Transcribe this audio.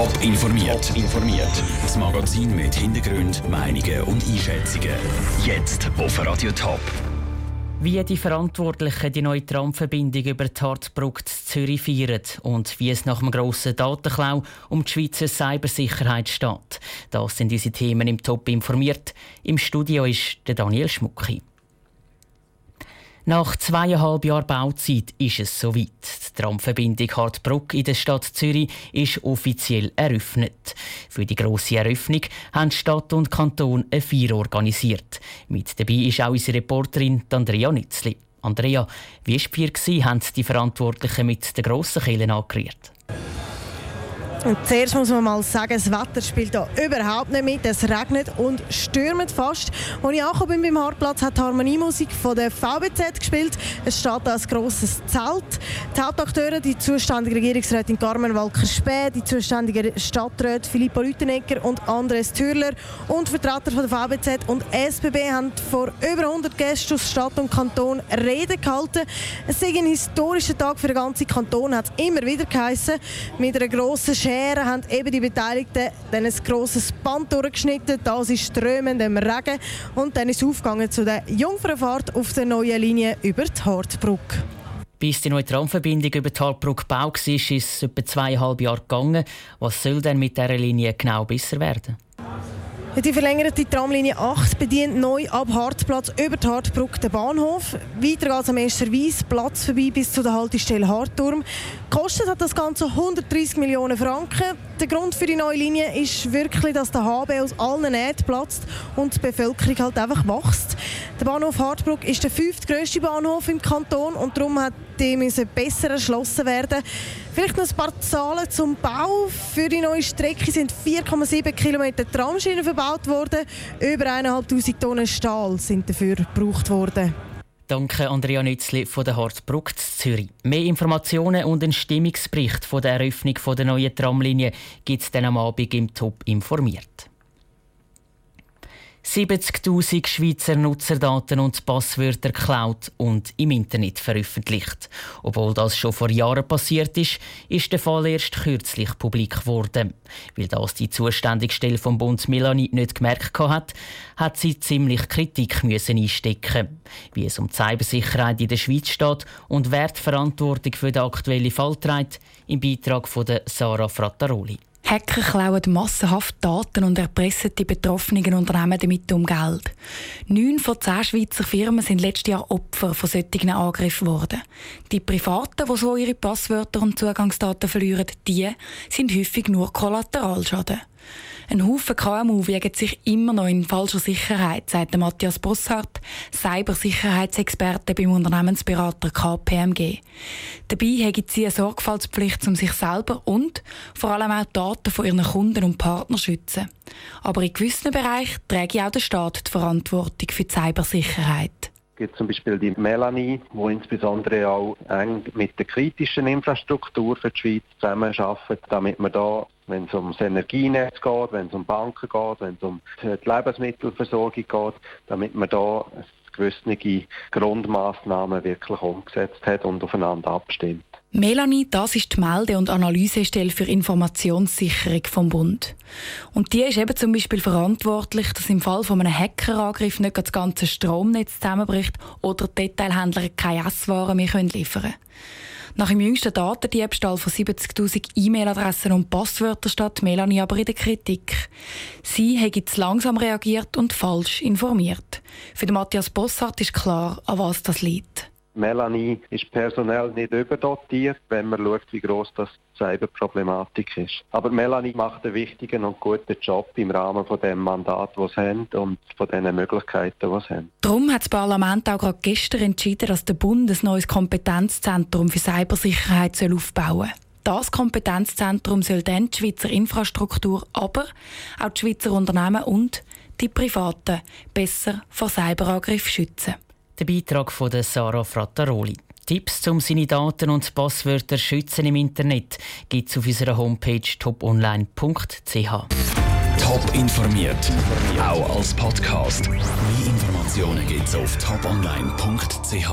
Top informiert. informiert. Das Magazin mit Hintergrund, Meinungen und Einschätzungen. Jetzt auf Radio Top. Wie die Verantwortlichen die neue Tramverbindung über die Hartbrücke Zürich feiern und wie es nach einem grossen Datenklau um die Schweizer Cybersicherheit steht. Das sind unsere Themen im Top informiert. Im Studio ist der Daniel Schmucki. Nach zweieinhalb Jahren Bauzeit ist es soweit. Die Tramverbindung Hartbruck in der Stadt Zürich ist offiziell eröffnet. Für die grosse Eröffnung haben Stadt und Kanton eine Feier organisiert. Mit dabei ist auch unsere Reporterin Andrea Nützli. Andrea, wie war Feier? Haben die Verantwortlichen mit den grossen Kehlen angerührt? Und zuerst muss man mal sagen, das Wetter spielt hier überhaupt nicht mit. Es regnet und stürmt fast. Angekommen bin beim Hartplatz, hat die Harmoniemusik von der VBZ gespielt. Es steht da ein grosses Zelt. Die Hauptakteure, die zuständige Regierungsrätin Carmen Walker-Späh, die zuständige Stadträte Filippo Lütenegger und Andres Thürler und Vertreter von der VBZ und SBB haben vor über 100 Gästen aus Stadt und Kanton Reden gehalten. Es sei ein historischer Tag für den ganzen Kanton, hat es immer wieder geheißen, mit einer grossen Scheren haben eben die Beteiligten dann ein grosses Band durchgeschnitten. Das ist strömendem Regen. Und dann ist es aufgegangen zu der Jungfernfahrt auf der neuen Linie über die Hartbrücke. Bis die neue Tramverbindung über die Hartbrücke gebaut war, ist es etwa zweieinhalb Jahre gegangen. Was soll denn mit dieser Linie genau besser werden? Die verlängerte Tramlinie 8 bedient neu ab Hartplatz über die Hartbrücke den Bahnhof. Weiter geht es am Esterwies Platz vorbei bis zu der Haltestelle Hartturm. Kostet hat das Ganze 130 Millionen Franken. Der Grund für die neue Linie ist wirklich, dass der HB aus allen Nähten platzt und die Bevölkerung halt einfach wächst. Der Bahnhof Hartbrück ist der fünftgrößte Bahnhof im Kanton und darum hat die besser erschlossen werden. Vielleicht noch ein paar Zahlen zum Bau. Für die neue Strecke sind 4,7 Kilometer Tramschienen verbaut worden. Über 1'500 Tonnen Stahl sind dafür gebraucht worden. Danke Andrea Nützli von der Hartbruck Zürich. Mehr Informationen und einen Stimmungsbericht von der Eröffnung der neuen Tramlinie gibt es dann am Abend im Top informiert. 70.000 Schweizer Nutzerdaten und Passwörter geklaut und im Internet veröffentlicht. Obwohl das schon vor Jahren passiert ist, ist der Fall erst kürzlich publik geworden. Weil das die zuständige Stelle vom Bund Melanie nicht gemerkt hat, hat sie ziemlich Kritik müssen einstecken, wie es um die Cybersicherheit in der Schweiz steht und wer die Verantwortung für den aktuellen Fall trägt, im Beitrag von Sarah Frattaroli. Hacker klauen massenhaft Daten und erpressen die betroffenen Unternehmen damit um Geld. Neun von zehn Schweizer Firmen sind letztes Jahr Opfer von solchen Angriffen geworden. Die Privaten, die so ihre Passwörter und Zugangsdaten verlieren, die sind häufig nur Kollateralschaden. Ein Haufen KMU wiegen sich immer noch in falscher Sicherheit, sagt Matthias Bossart, Cybersicherheitsexperte beim Unternehmensberater KPMG. Dabei haben sie eine Sorgfaltspflicht, um sich selber und vor allem auch die Daten von ihren Kunden und Partnern schützen. Aber in gewissen Bereichen trägt auch der Staat die Verantwortung für die Cybersicherheit gibt zum Beispiel die Melanie, wo insbesondere auch eng mit der kritischen Infrastruktur für die Schweiz zusammenarbeitet, damit man da wenn es ums Energienetz geht, wenn es um Banken geht, wenn es um die Lebensmittelversorgung geht, damit man da gewisse Grundmaßnahmen wirklich umgesetzt hat und aufeinander abstimmt. Melanie, das ist die Melde- und Analysestelle für Informationssicherung vom Bund. Und die ist eben zum Beispiel verantwortlich, dass im Fall von einem Hackerangriff nicht das ganze Stromnetz zusammenbricht oder die Detailhändler keine Esswaren mehr liefern können. Nach dem jüngsten Datendiebstahl von 70.000 E-Mail-Adressen und Passwörtern steht Melanie aber in der Kritik. Sie hat zu langsam reagiert und falsch informiert. Für Matthias Bossart ist klar, an was das liegt. Melanie ist personell nicht überdotiert, wenn man schaut, wie groß das Cyberproblematik ist. Aber Melanie macht einen wichtigen und guten Job im Rahmen von dem Mandat, das sie haben und von den Möglichkeiten, die sie haben. Darum hat das Parlament auch gerade gestern entschieden, dass der Bund ein neues Kompetenzzentrum für Cybersicherheit aufbauen soll. Das Kompetenzzentrum soll dann die Schweizer Infrastruktur, aber auch die Schweizer Unternehmen und die Privaten besser vor Cyberangriffen schützen. Der Beitrag von Sarah Frattaroli. Tipps, um seine Daten und Passwörter zu schützen im Internet, gibt es auf unserer Homepage toponline.ch. Top informiert, auch als Podcast. Mehr Informationen gibt es auf toponline.ch.